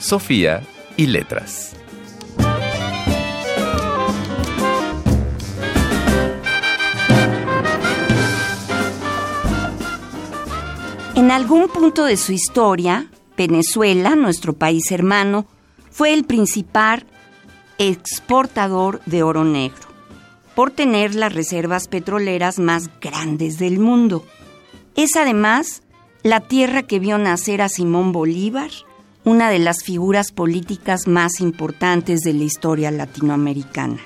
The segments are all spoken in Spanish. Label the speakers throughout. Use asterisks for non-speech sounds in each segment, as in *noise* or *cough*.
Speaker 1: Sofía y letras.
Speaker 2: En algún punto de su historia, Venezuela, nuestro país hermano, fue el principal exportador de oro negro, por tener las reservas petroleras más grandes del mundo. Es además la tierra que vio nacer a Simón Bolívar, una de las figuras políticas más importantes de la historia latinoamericana.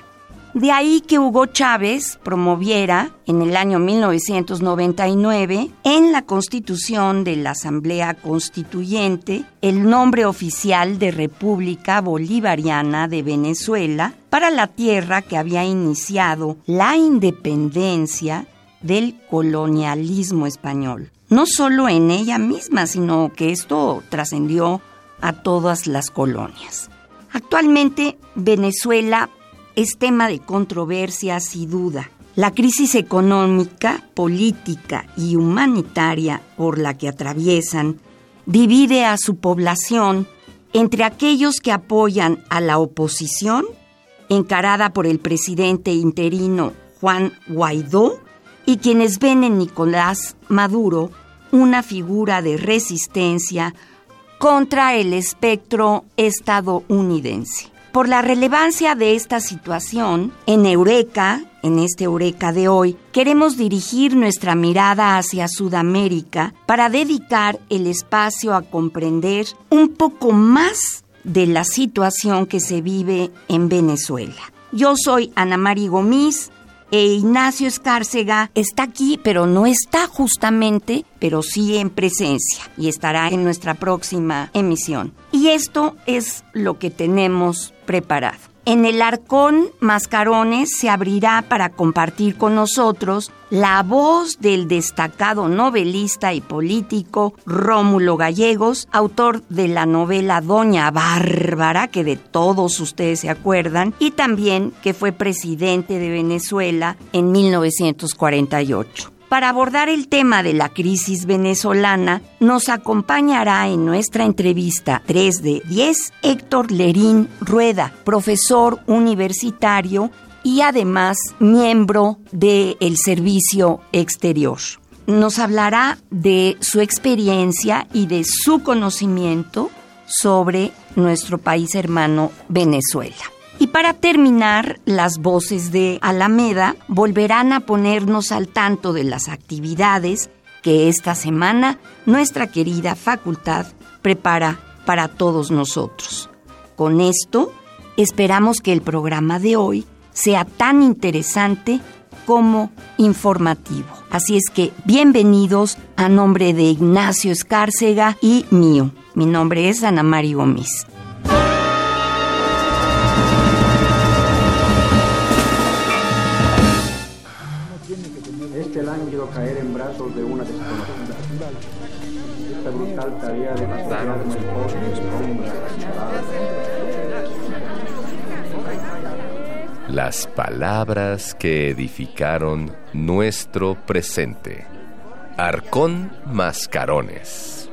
Speaker 2: De ahí que Hugo Chávez promoviera en el año 1999 en la constitución de la Asamblea Constituyente el nombre oficial de República Bolivariana de Venezuela para la tierra que había iniciado la independencia del colonialismo español. No solo en ella misma, sino que esto trascendió a todas las colonias. Actualmente Venezuela es tema de controversias y duda. La crisis económica, política y humanitaria por la que atraviesan divide a su población entre aquellos que apoyan a la oposición, encarada por el presidente interino Juan Guaidó, y quienes ven en Nicolás Maduro una figura de resistencia contra el espectro estadounidense. Por la relevancia de esta situación, en Eureka, en este Eureka de hoy, queremos dirigir nuestra mirada hacia Sudamérica para dedicar el espacio a comprender un poco más de la situación que se vive en Venezuela. Yo soy Ana María Gomis, e Ignacio Escárcega está aquí, pero no está justamente, pero sí en presencia y estará en nuestra próxima emisión. Y esto es lo que tenemos preparado. En el Arcón Mascarones se abrirá para compartir con nosotros la voz del destacado novelista y político Rómulo Gallegos, autor de la novela Doña Bárbara, que de todos ustedes se acuerdan, y también que fue presidente de Venezuela en 1948. Para abordar el tema de la crisis venezolana, nos acompañará en nuestra entrevista 3 de 10 Héctor Lerín Rueda, profesor universitario y además miembro del Servicio Exterior. Nos hablará de su experiencia y de su conocimiento sobre nuestro país hermano Venezuela. Y para terminar, las voces de Alameda volverán a ponernos al tanto de las actividades que esta semana nuestra querida facultad prepara para todos nosotros. Con esto, esperamos que el programa de hoy sea tan interesante como informativo. Así es que bienvenidos a nombre de Ignacio Escárcega y mío. Mi nombre es Ana María Gómez.
Speaker 1: Las palabras que edificaron nuestro presente. Arcón Mascarones.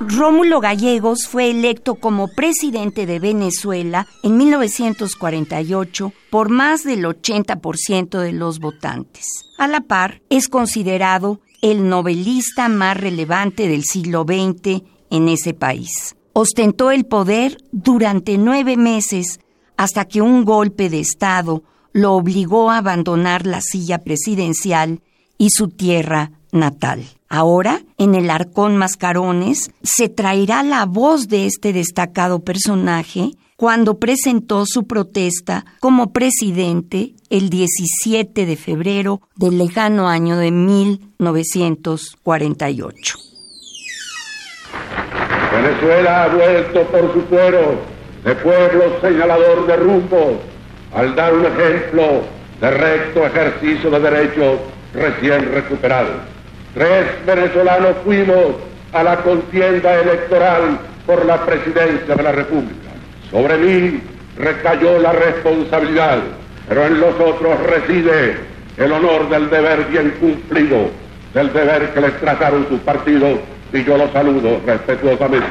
Speaker 2: Rómulo Gallegos fue electo como presidente de Venezuela en 1948 por más del 80% de los votantes. A la par, es considerado el novelista más relevante del siglo XX en ese país. Ostentó el poder durante nueve meses hasta que un golpe de Estado lo obligó a abandonar la silla presidencial y su tierra natal. Ahora, en el Arcón Mascarones, se traerá la voz de este destacado personaje cuando presentó su protesta como presidente el 17 de febrero del lejano año de 1948.
Speaker 3: Venezuela ha vuelto por su fuero de pueblo señalador de rumbo al dar un ejemplo de recto ejercicio de derechos recién recuperados. Tres venezolanos fuimos a la contienda electoral por la presidencia de la República. Sobre mí recayó la responsabilidad, pero en los otros reside el honor del deber bien cumplido, del deber que les trazaron sus partidos y yo los saludo respetuosamente.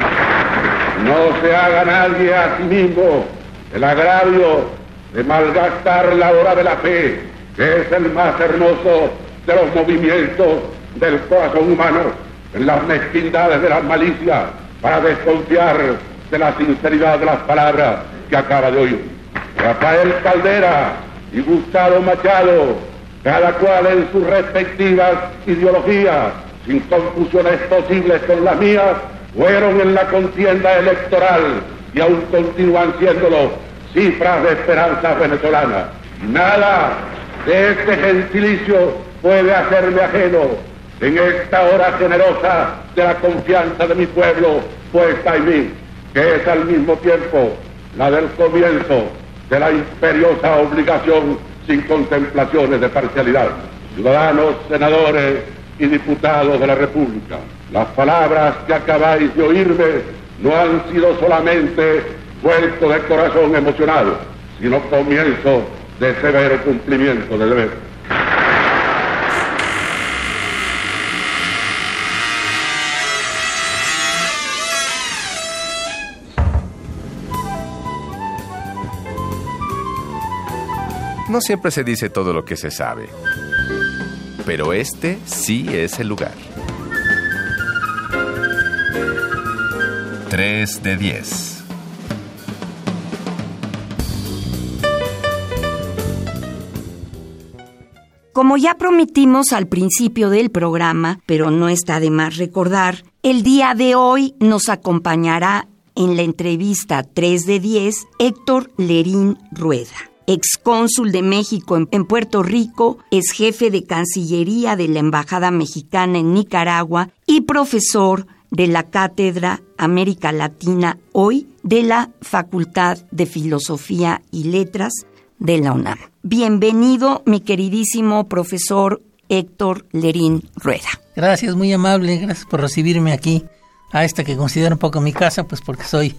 Speaker 3: No se haga nadie a sí mismo el agravio de malgastar la hora de la fe, que es el más hermoso de los movimientos del corazón humano, en las mezquindades de la malicia, para desconfiar de la sinceridad de las palabras que acaba de oír. Rafael Caldera y Gustavo Machado, cada cual en sus respectivas ideologías, sin confusiones posibles con las mías, fueron en la contienda electoral y aún continúan siéndolo cifras de esperanza venezolana. Nada de este gentilicio puede hacerme ajeno en esta hora generosa de la confianza de mi pueblo puesta en mí, que es al mismo tiempo la del comienzo de la imperiosa obligación sin contemplaciones de parcialidad. Ciudadanos, senadores y diputados de la República, las palabras que acabáis de oírme no han sido solamente vuelto de corazón emocionado, sino comienzo de severo cumplimiento de deber.
Speaker 1: No siempre se dice todo lo que se sabe, pero este sí es el lugar. 3 de 10.
Speaker 2: Como ya prometimos al principio del programa, pero no está de más recordar, el día de hoy nos acompañará en la entrevista 3 de 10 Héctor Lerín Rueda excónsul de México en, Puerto Rico, es jefe de Cancillería de la Embajada Mexicana en Nicaragua y profesor de la Cátedra América Latina hoy de la Facultad de Filosofía y Letras de la UNAM. Bienvenido, mi queridísimo profesor Héctor Lerín Rueda.
Speaker 4: Gracias, muy amable, gracias por recibirme aquí a esta que considero un poco mi casa, pues porque soy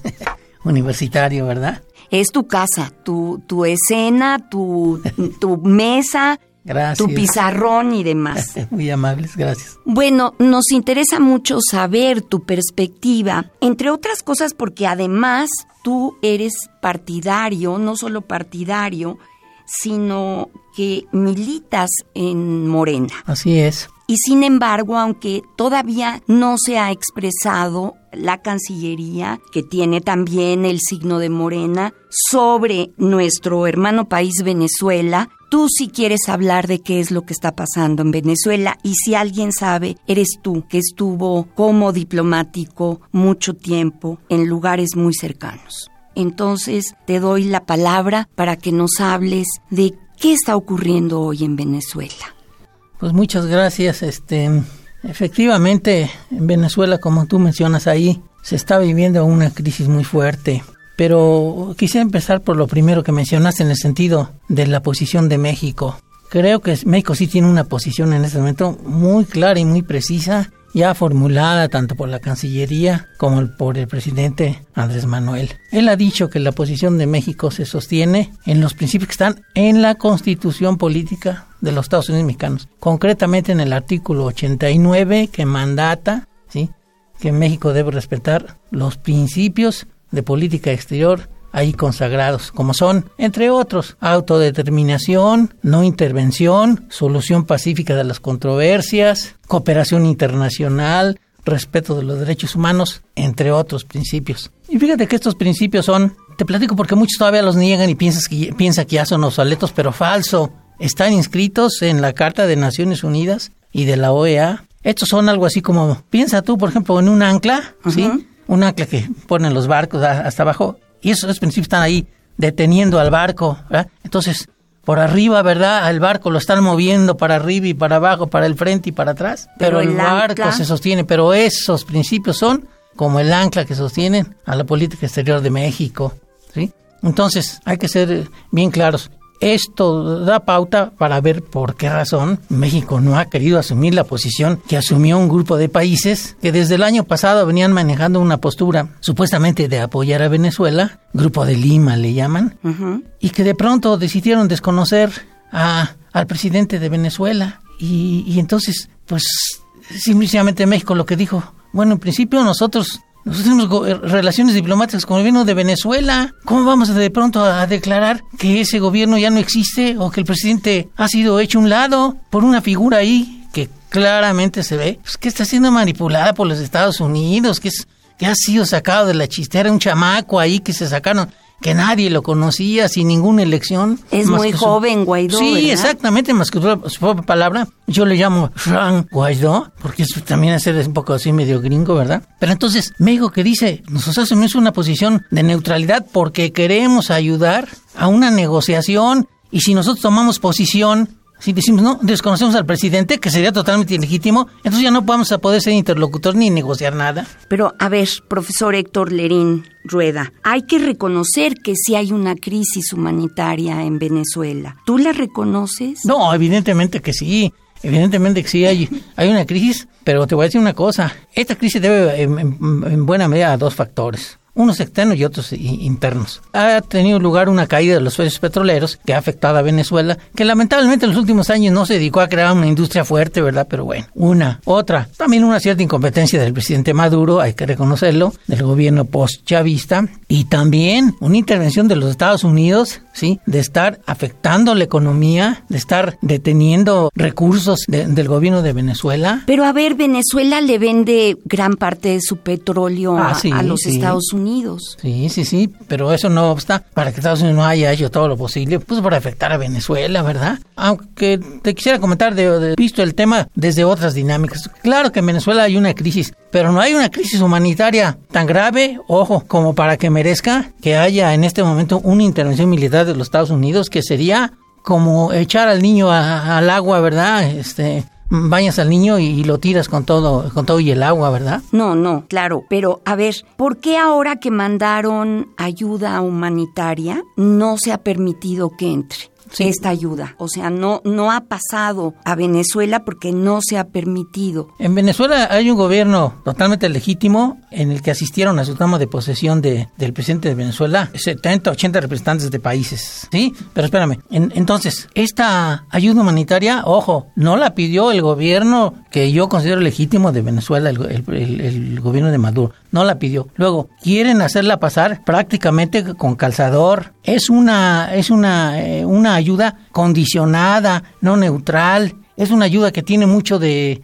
Speaker 4: universitario, ¿verdad?
Speaker 2: es tu casa, tu, tu escena, tu, *laughs* tu mesa. Tu pizarrón y demás. *laughs*
Speaker 4: Muy amables, gracias.
Speaker 2: Bueno, nos interesa mucho saber tu perspectiva, entre otras cosas porque además tú eres partidario, no solo partidario, sino que militas en Morena.
Speaker 4: Así es.
Speaker 2: Y sin embargo, aunque todavía no se ha expresado la Cancillería, que tiene también el signo de Morena, sobre nuestro hermano país Venezuela, tú sí quieres hablar de qué es lo que está pasando en Venezuela y si alguien sabe, eres tú, que estuvo como diplomático mucho tiempo en lugares muy cercanos. Entonces te doy la palabra para que nos hables de qué está ocurriendo hoy en Venezuela.
Speaker 4: Pues muchas gracias. Este, efectivamente, en Venezuela, como tú mencionas ahí, se está viviendo una crisis muy fuerte. Pero quisiera empezar por lo primero que mencionaste en el sentido de la posición de México. Creo que México sí tiene una posición en este momento muy clara y muy precisa ya formulada tanto por la Cancillería como por el presidente Andrés Manuel. Él ha dicho que la posición de México se sostiene en los principios que están en la Constitución Política de los Estados Unidos Mexicanos, concretamente en el artículo 89 que mandata que México debe respetar los principios de política exterior ahí consagrados, como son, entre otros, autodeterminación, no intervención, solución pacífica de las controversias, cooperación internacional, respeto de los derechos humanos, entre otros principios. Y fíjate que estos principios son, te platico porque muchos todavía los niegan y piensas que, piensan que ya son obsoletos, pero falso. Están inscritos en la Carta de Naciones Unidas y de la OEA. Estos son algo así como, piensa tú, por ejemplo, en un ancla, ¿sí? Un ancla que ponen los barcos hasta abajo y esos principios están ahí deteniendo al barco. ¿verdad? Entonces, por arriba, ¿verdad? El barco lo están moviendo para arriba y para abajo, para el frente y para atrás. Pero, el, barco se sostiene. Pero esos principios son como el ancla que sostienen a la política exterior de México. ¿sí? Entonces, hay que ser bien claros. Esto da pauta para ver por qué razón México no ha querido asumir la posición que asumió un grupo de países que desde el año pasado venían manejando una postura supuestamente de apoyar a Venezuela, Grupo de Lima le llaman, y que de pronto decidieron desconocer a, al presidente de Venezuela. Y, y entonces, pues, simplemente México lo que dijo, bueno, en principio nosotros nosotros tenemos eh, relaciones diplomáticas con el gobierno de Venezuela. ¿Cómo vamos de pronto a declarar que ese gobierno ya no existe o que el presidente ha sido hecho un lado por una figura ahí que claramente se ve pues, que está siendo manipulada por los Estados Unidos, que, es, que ha sido sacado de la chistera, un chamaco ahí que se sacaron que nadie lo conocía sin ninguna elección.
Speaker 2: Es muy joven Guaidó.
Speaker 4: Sí, exactamente, más que su, propia palabra. Yo le llamo Jean Guaidó, porque eso también es un poco así medio gringo, ¿verdad? Pero entonces, México que dice, nosotros asumimos una posición de neutralidad porque queremos ayudar a una negociación y si nosotros tomamos posición si decimos, no, desconocemos al presidente, que sería totalmente ilegítimo, entonces ya no vamos a poder ser interlocutor ni negociar nada.
Speaker 2: Pero, a ver, profesor Héctor Lerín Rueda, hay que reconocer que sí hay una crisis humanitaria en Venezuela. ¿Tú la reconoces?
Speaker 4: No, evidentemente que sí. Evidentemente que sí hay, hay una crisis, pero te voy a decir una cosa. Esta crisis debe en buena medida a dos factores unos externos y otros internos. Ha tenido lugar una caída de los precios petroleros que ha afectado a Venezuela, que lamentablemente en los últimos años no se dedicó a crear una industria fuerte, ¿verdad? Pero bueno, una. Otra, también una cierta incompetencia del presidente Maduro, hay que reconocerlo, del gobierno post-chavista, y también una intervención de los Estados Unidos, ¿sí? De estar afectando la economía, de estar deteniendo recursos del gobierno de Venezuela.
Speaker 2: Pero a ver, Venezuela le vende gran parte de su petróleo ah, a, los Estados Unidos.
Speaker 4: Sí, sí, sí, pero eso no obsta para que Estados Unidos no haya hecho todo lo posible, pues para afectar a Venezuela, ¿verdad? Aunque te quisiera comentar de, visto el tema desde otras dinámicas. Claro que en Venezuela hay una crisis, pero no hay una crisis humanitaria tan grave, ojo, como para que merezca que haya en este momento una intervención militar de los Estados Unidos que sería como echar al niño al agua, ¿verdad? Este, bañas al niño y lo tiras con todo, con todo y el agua, ¿verdad?
Speaker 2: No, no, claro. Pero a ver, ¿por qué ahora que mandaron ayuda humanitaria no se ha permitido que entre? Esta ayuda. O sea, no, no ha pasado a Venezuela porque no se ha permitido.
Speaker 4: En Venezuela hay un gobierno totalmente legítimo en el que asistieron a su toma de posesión de, del presidente de Venezuela 70, 80 representantes de países. ¿Sí? Pero espérame. entonces, esta ayuda humanitaria, ojo, no la pidió el gobierno que yo considero legítimo de Venezuela, el, gobierno de Maduro. No la pidió. Luego, quieren hacerla pasar prácticamente con calzador. Es una, es una, eh, una ayuda condicionada, no neutral, es una ayuda que tiene mucho de,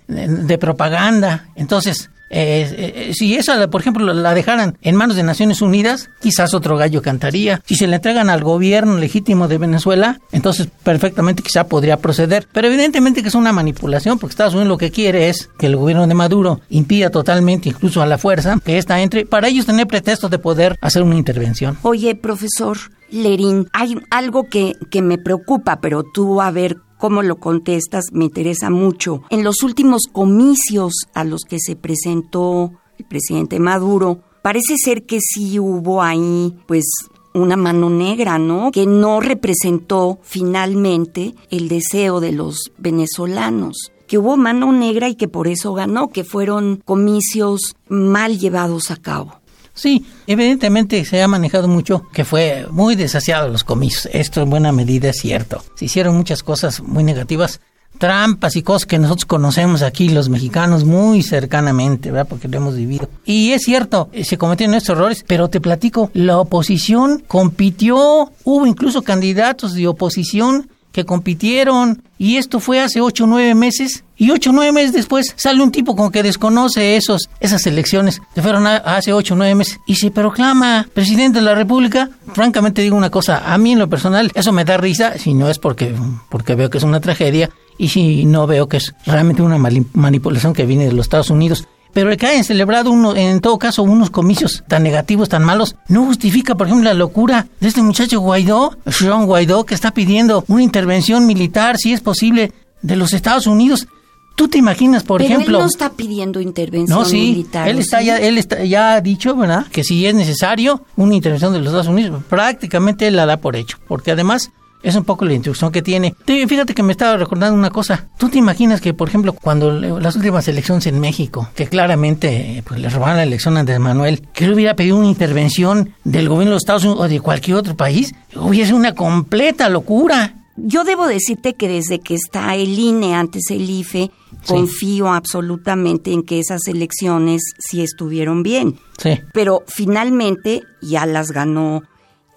Speaker 4: propaganda. Entonces, eh, eh, si esa, por ejemplo, la dejaran en manos de Naciones Unidas, quizás otro gallo cantaría. Si se le entregan al gobierno legítimo de Venezuela, entonces perfectamente quizá podría proceder. Pero evidentemente que es una manipulación, porque Estados Unidos lo que quiere es que el gobierno de Maduro impida totalmente, incluso a la fuerza, que ésta entre, para ellos tener pretextos de poder hacer una intervención.
Speaker 2: Oye, profesor, Lerín, hay algo que, que me preocupa, pero tú a ver cómo lo contestas me interesa mucho. En los últimos comicios a los que se presentó el presidente Maduro, parece ser que sí hubo ahí, pues, una mano negra, ¿no? Que no representó finalmente el deseo de los venezolanos que hubo mano negra y que por eso ganó, que fueron comicios mal llevados a cabo.
Speaker 4: Sí, evidentemente se ha manejado mucho que fue muy desasiado los comicios. Esto en buena medida es cierto. Se hicieron muchas cosas muy negativas, trampas y cosas que nosotros conocemos aquí los mexicanos muy cercanamente, ¿verdad? Porque lo hemos vivido. Y es cierto, se cometieron estos errores, pero te platico, la oposición compitió, hubo incluso candidatos de oposición que compitieron y esto fue hace ocho o nueve meses y ocho o nueve meses después sale un tipo con que desconoce esos, esas elecciones que fueron hace ocho o nueve meses y se proclama presidente de la República. Francamente digo una cosa, a mí en lo personal eso me da risa, si no es porque, porque veo que es una tragedia y si no veo que es realmente una manipulación que viene de los Estados Unidos. Pero el que hayan celebrado uno, en todo caso unos comicios tan negativos, tan malos, no justifica, por ejemplo, la locura de este muchacho Guaidó, Sean Guaidó, que está pidiendo una intervención militar, si es posible, de los Estados Unidos ¿Tú te imaginas, por
Speaker 2: Pero
Speaker 4: ejemplo?
Speaker 2: él no está pidiendo intervención
Speaker 4: No, sí,
Speaker 2: militar.
Speaker 4: él
Speaker 2: ¿o
Speaker 4: está
Speaker 2: sí?
Speaker 4: ya, él está, ya ha dicho, ¿verdad? Que si es necesario una intervención de los Estados Unidos, prácticamente él la da por hecho, porque además es un poco la instrucción que tiene. Te- Fíjate que me estaba recordando una cosa. ¿Tú te imaginas que, por ejemplo, cuando las últimas elecciones en México, que claramente eh, pues, le robaron la elección a Andrés Manuel, que él hubiera pedido una intervención del gobierno de los Estados Unidos o de cualquier otro país, hubiese una completa locura.
Speaker 2: Yo debo decirte que desde que está el INE antes el IFE,
Speaker 4: Sí.
Speaker 2: confío absolutamente en que esas elecciones sí estuvieron bien.
Speaker 4: Sí.
Speaker 2: Pero finalmente ya las ganó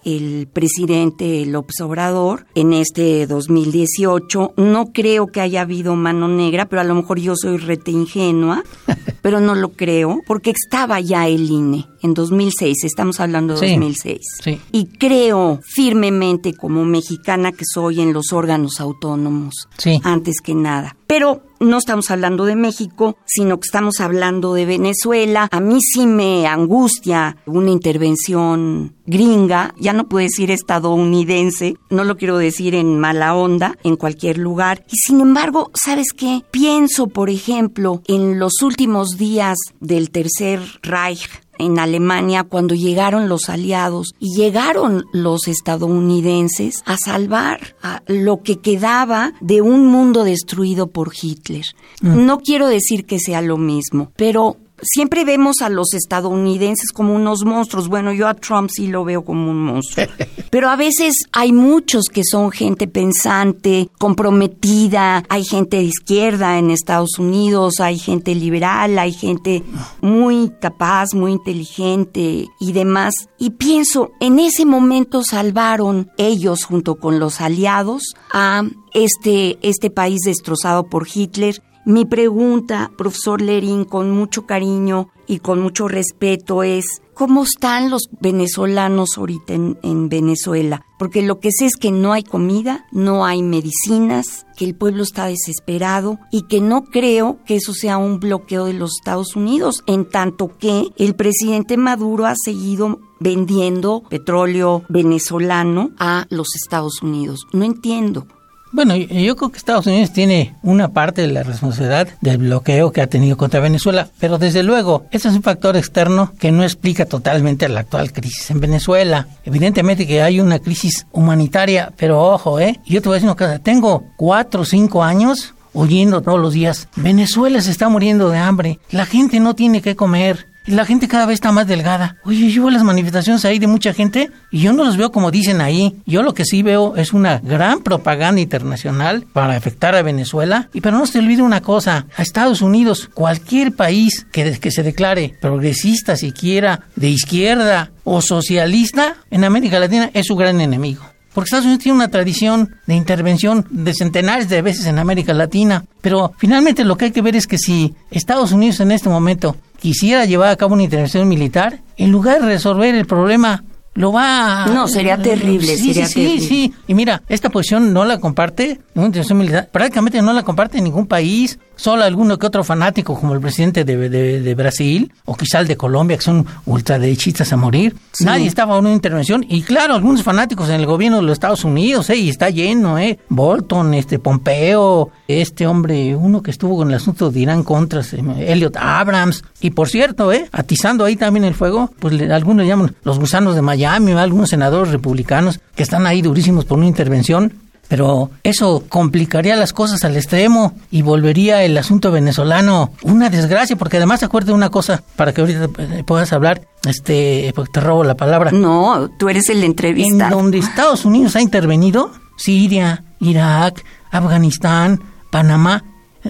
Speaker 2: el presidente López Obrador en este 2018. No creo que haya habido mano negra, pero a lo mejor yo soy rete ingenua, *laughs* pero no lo creo, porque estaba ya el INE en 2006, estamos hablando de
Speaker 4: Sí,
Speaker 2: 2006.
Speaker 4: sí.
Speaker 2: Y creo firmemente como mexicana que soy en los órganos autónomos,
Speaker 4: Sí.
Speaker 2: antes que nada. Pero no estamos hablando de México, sino que estamos hablando de Venezuela. A mí sí me angustia una intervención gringa, ya no puedo decir estadounidense, no lo quiero decir en mala onda, en cualquier lugar. Y sin embargo, ¿sabes qué? Pienso, por ejemplo, en los últimos días del Tercer Reich en Alemania cuando llegaron los aliados y llegaron los estadounidenses a salvar a lo que quedaba de un mundo destruido por Hitler. No quiero decir que sea lo mismo, pero siempre vemos a los estadounidenses como unos monstruos. Bueno, yo a Trump sí lo veo como un monstruo. *laughs* Pero a veces hay muchos que son gente pensante, comprometida, hay gente de izquierda en Estados Unidos, hay gente liberal, hay gente muy capaz, muy inteligente y demás. Y pienso, en ese momento salvaron ellos junto con los aliados a este, este país destrozado por Hitler. Mi pregunta, profesor Lerín, con mucho cariño y con mucho respeto es, ¿cómo están los venezolanos ahorita en, en, Venezuela? Porque lo que sé es que no hay comida, no hay medicinas, que el pueblo está desesperado y que no creo que eso sea un bloqueo de los Estados Unidos, en tanto que el presidente Maduro ha seguido vendiendo petróleo venezolano a los Estados Unidos. No entiendo.
Speaker 4: Bueno, yo creo que Estados Unidos tiene una parte de la responsabilidad del bloqueo que ha tenido contra Venezuela, pero desde luego, ese es un factor externo que no explica totalmente la actual crisis en Venezuela. Evidentemente que hay una crisis humanitaria, pero ojo, ¿eh? Yo te voy a decir una cosa, tengo cuatro o cinco años oyendo todos los días, Venezuela se está muriendo de hambre, la gente no tiene que comer. La gente cada vez está más delgada. Oye, yo veo las manifestaciones ahí de mucha gente y yo no los veo como dicen ahí. Yo lo que sí veo es una gran propaganda internacional para afectar a Venezuela. Y pero no se olvide una cosa, a Estados Unidos, cualquier país que, que se declare progresista siquiera, de izquierda o socialista en América Latina es su gran enemigo. Porque Estados Unidos tiene una tradición de intervención de centenares de veces en América Latina. Pero finalmente lo que hay que ver es que si Estados Unidos en este momento quisiera llevar a cabo una intervención militar, en lugar de resolver el problema, lo va a...
Speaker 2: No, sería terrible,
Speaker 4: sí,
Speaker 2: sería
Speaker 4: sí,
Speaker 2: terrible.
Speaker 4: Sí, sí. Y mira, esta posición no la comparte una intervención militar. Prácticamente no la comparte ningún país. Solo alguno que otro fanático, como el presidente de, de, de Brasil o quizá el de Colombia, que son ultraderechistas a morir.
Speaker 2: Sí.
Speaker 4: Nadie estaba en una intervención. Y claro, algunos fanáticos en el gobierno de los Estados Unidos, ¿eh? Y está lleno, ¿eh? Bolton, este Pompeo, este hombre, uno que estuvo con el asunto de Irán contra Elliot Abrams. Y por cierto, ¿eh? Atizando ahí también el fuego, pues le, algunos llaman los gusanos de Miami, algunos senadores republicanos que están ahí durísimos por una intervención. Pero eso complicaría las cosas al extremo y volvería el asunto venezolano una desgracia, porque además acuérdate una cosa, para que ahorita puedas hablar, este, porque te robo la palabra.
Speaker 2: No, tú eres el entrevistado.
Speaker 4: En donde Estados Unidos ha intervenido, Siria, Irak, Afganistán, Panamá,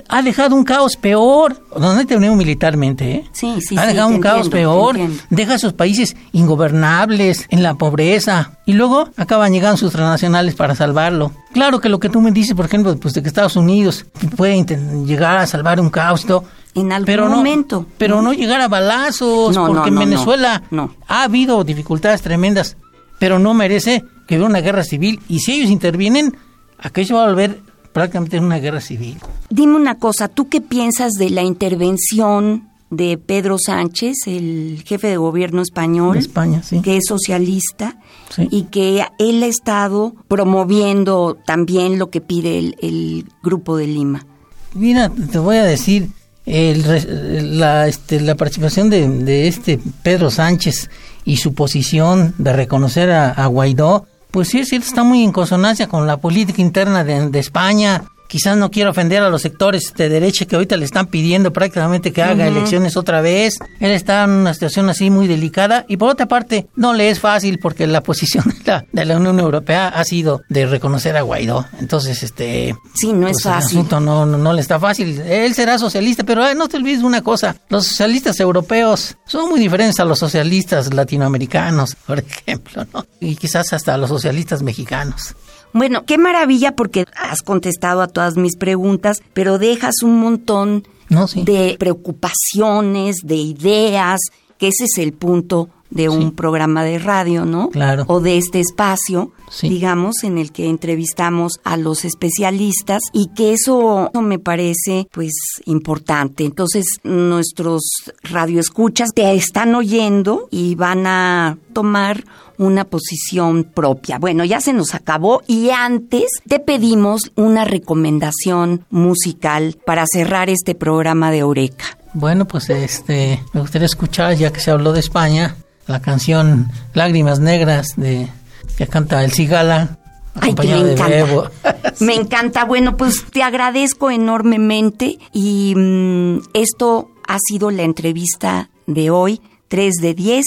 Speaker 4: ha dejado un caos peor, donde intervenido militarmente, ¿eh?
Speaker 2: Sí, sí,
Speaker 4: Ha dejado un caos peor, deja a esos países ingobernables, en la pobreza, y luego acaban llegando sus transnacionales para salvarlo. Claro que lo que tú me dices, por ejemplo, pues de que Estados Unidos puede llegar a salvar un caos y todo,
Speaker 2: En algún
Speaker 4: pero no,
Speaker 2: momento.
Speaker 4: Pero no llegar a balazos,
Speaker 2: No, no,
Speaker 4: porque en
Speaker 2: no,
Speaker 4: Venezuela ha habido dificultades tremendas, pero no merece que hubiera una guerra civil. Y si ellos intervienen, aquello va a volver prácticamente una guerra civil.
Speaker 2: Dime una cosa, ¿tú qué piensas de la intervención de Pedro Sánchez, el jefe de gobierno español?
Speaker 4: De España, sí.
Speaker 2: Que es socialista
Speaker 4: Sí.
Speaker 2: y que él ha estado promoviendo también lo que pide el, el Grupo de Lima.
Speaker 4: mira, te voy a decir, el, la, este, la participación de, de, este Pedro Sánchez y su posición de reconocer a, Guaidó, pues sí, sí está muy en consonancia con la política interna de, de España, quizás no quiero ofender a los sectores de derecha que ahorita le están pidiendo prácticamente que haga elecciones otra vez. Él está en una situación así muy delicada y por otra parte no le es fácil porque la posición *laughs* de la, Unión Europea ha sido de reconocer a Guaidó. Entonces, este...
Speaker 2: Sí, no es pues, fácil.
Speaker 4: El asunto no, no, le está fácil. Él será socialista, pero no te olvides una cosa. Los socialistas europeos son muy diferentes a los socialistas latinoamericanos, *laughs* por ejemplo, ¿no? Y quizás hasta a los socialistas mexicanos.
Speaker 2: Bueno, qué maravilla porque has contestado a todas mis preguntas, pero dejas un montón de preocupaciones, de ideas, que ese es el punto de un programa de radio, ¿no?
Speaker 4: Claro.
Speaker 2: O de este espacio, digamos, en el que entrevistamos a los especialistas y que eso, me parece, pues, importante. Entonces, nuestros radioescuchas te están oyendo y van a tomar una posición propia. Bueno, ya se nos acabó y antes te pedimos una recomendación musical para cerrar este programa de Eureka.
Speaker 4: Bueno, pues este me gustaría escuchar, ya que se habló de España, la canción Lágrimas Negras de que canta El Cigala.
Speaker 2: Ay, que me encanta. *laughs* me encanta. Bueno, pues te agradezco enormemente y mm, esto ha sido la entrevista de hoy, 3 de 10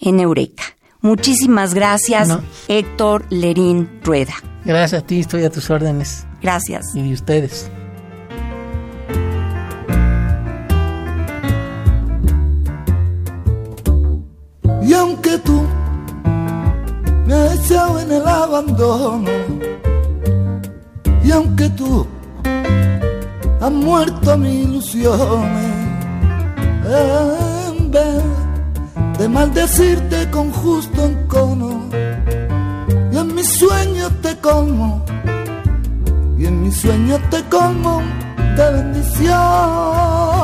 Speaker 2: en Eureka. Muchísimas gracias, Héctor Lerín Rueda.
Speaker 4: Gracias a ti, estoy a tus órdenes.
Speaker 2: Gracias.
Speaker 4: Y de ustedes.
Speaker 5: Y aunque tú me has echado en el abandono, y aunque tú has muerto mi ilusiones, en vez de maldecirte con justo encono. Y en mis sueños te colmo, y en mis sueños te colmo de bendiciones.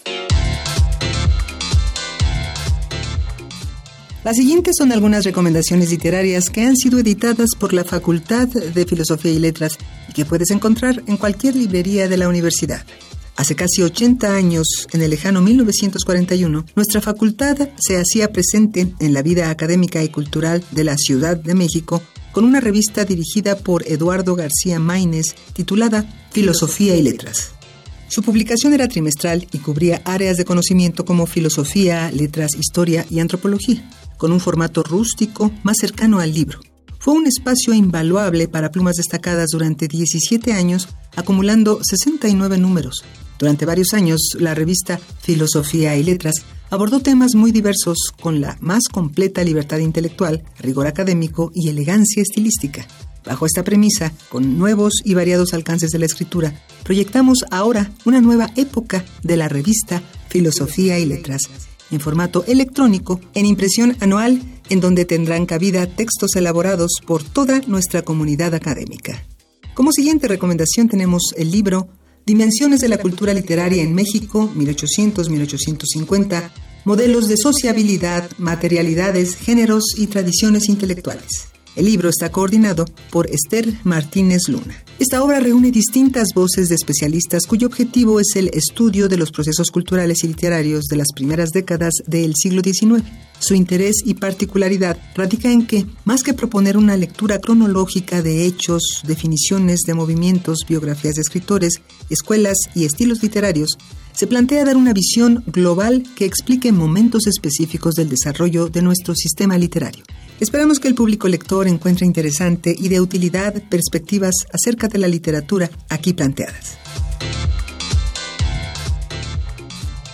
Speaker 6: Las siguientes son algunas recomendaciones literarias que han sido editadas por la Facultad de Filosofía y Letras y que puedes encontrar en cualquier librería de la universidad. Hace casi 80 años, en el lejano 1941, nuestra facultad se hacía presente en la vida académica y cultural de la Ciudad de México con una revista dirigida por Eduardo García Maínez titulada Filosofía y Letras. Su publicación era trimestral y cubría áreas de conocimiento como filosofía, letras, historia y antropología, con un formato rústico más cercano al libro. fue un espacio invaluable para plumas destacadas durante 17 años, acumulando 69 números. Durante varios años, la revista Filosofía y Letras abordó temas muy diversos con la más completa libertad intelectual, rigor académico y elegancia estilística. Bajo esta premisa, con nuevos y variados alcances de la escritura, proyectamos ahora una nueva época de la revista Filosofía y Letras, en formato electrónico, en impresión anual, en donde tendrán cabida textos elaborados por toda nuestra comunidad académica. Como siguiente recomendación tenemos el libro Dimensiones de la cultura literaria en México, 1800-1850, modelos de sociabilidad, materialidades, géneros y tradiciones intelectuales. El libro está coordinado por Esther Martínez Luna. Esta obra reúne distintas voces de especialistas cuyo objetivo es el estudio de los procesos culturales y literarios de las primeras décadas del siglo XIX. Su interés y particularidad radica en que, más que proponer una lectura cronológica de hechos, definiciones de movimientos, biografías de escritores, escuelas y estilos literarios, se plantea dar una visión global que explique momentos específicos del desarrollo de nuestro sistema literario. Esperamos que el público lector encuentre interesante y de utilidad perspectivas acerca de la literatura aquí planteadas.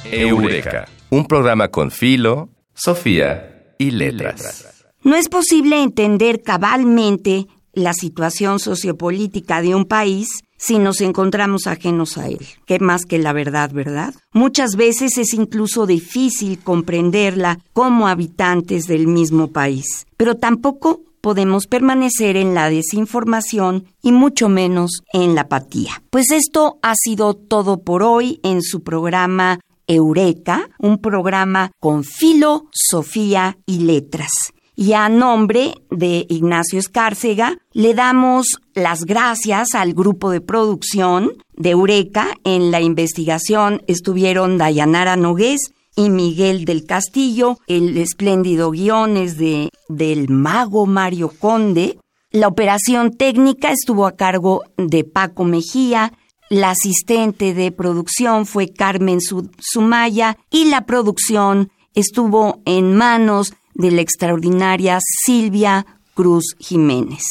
Speaker 1: Eureka, un programa con filo, Sofía y letras.
Speaker 2: No es posible entender cabalmente la situación sociopolítica de un país si nos encontramos ajenos a él. ¿Qué más que la verdad, verdad? Muchas veces es incluso difícil comprenderla como habitantes del mismo país, pero tampoco podemos permanecer en la desinformación y mucho menos en la apatía. Pues esto ha sido todo por hoy en su programa Eureka, un programa con filosofía y letras y a nombre de Ignacio Escárcega le damos las gracias al grupo de producción de Eureka. En la investigación estuvieron Dayanara Nogués y Miguel del Castillo. El espléndido guion es de, del mago Mario Conde. La operación técnica estuvo a cargo de Paco Mejía. La asistente de producción fue Carmen Sumaya y la producción estuvo en manos de la extraordinaria Silvia Cruz Jiménez.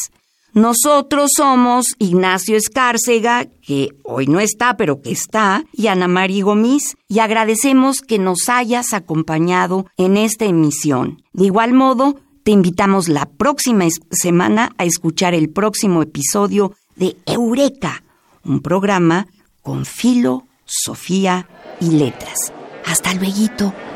Speaker 2: Nosotros somos Ignacio Escárcega, que hoy no está, pero que está, y Ana María Gómez, y agradecemos que nos hayas acompañado en esta emisión. De igual modo, te invitamos la próxima semana a escuchar el próximo episodio de Eureka, un programa con filo, Sofía y letras. Hasta luego.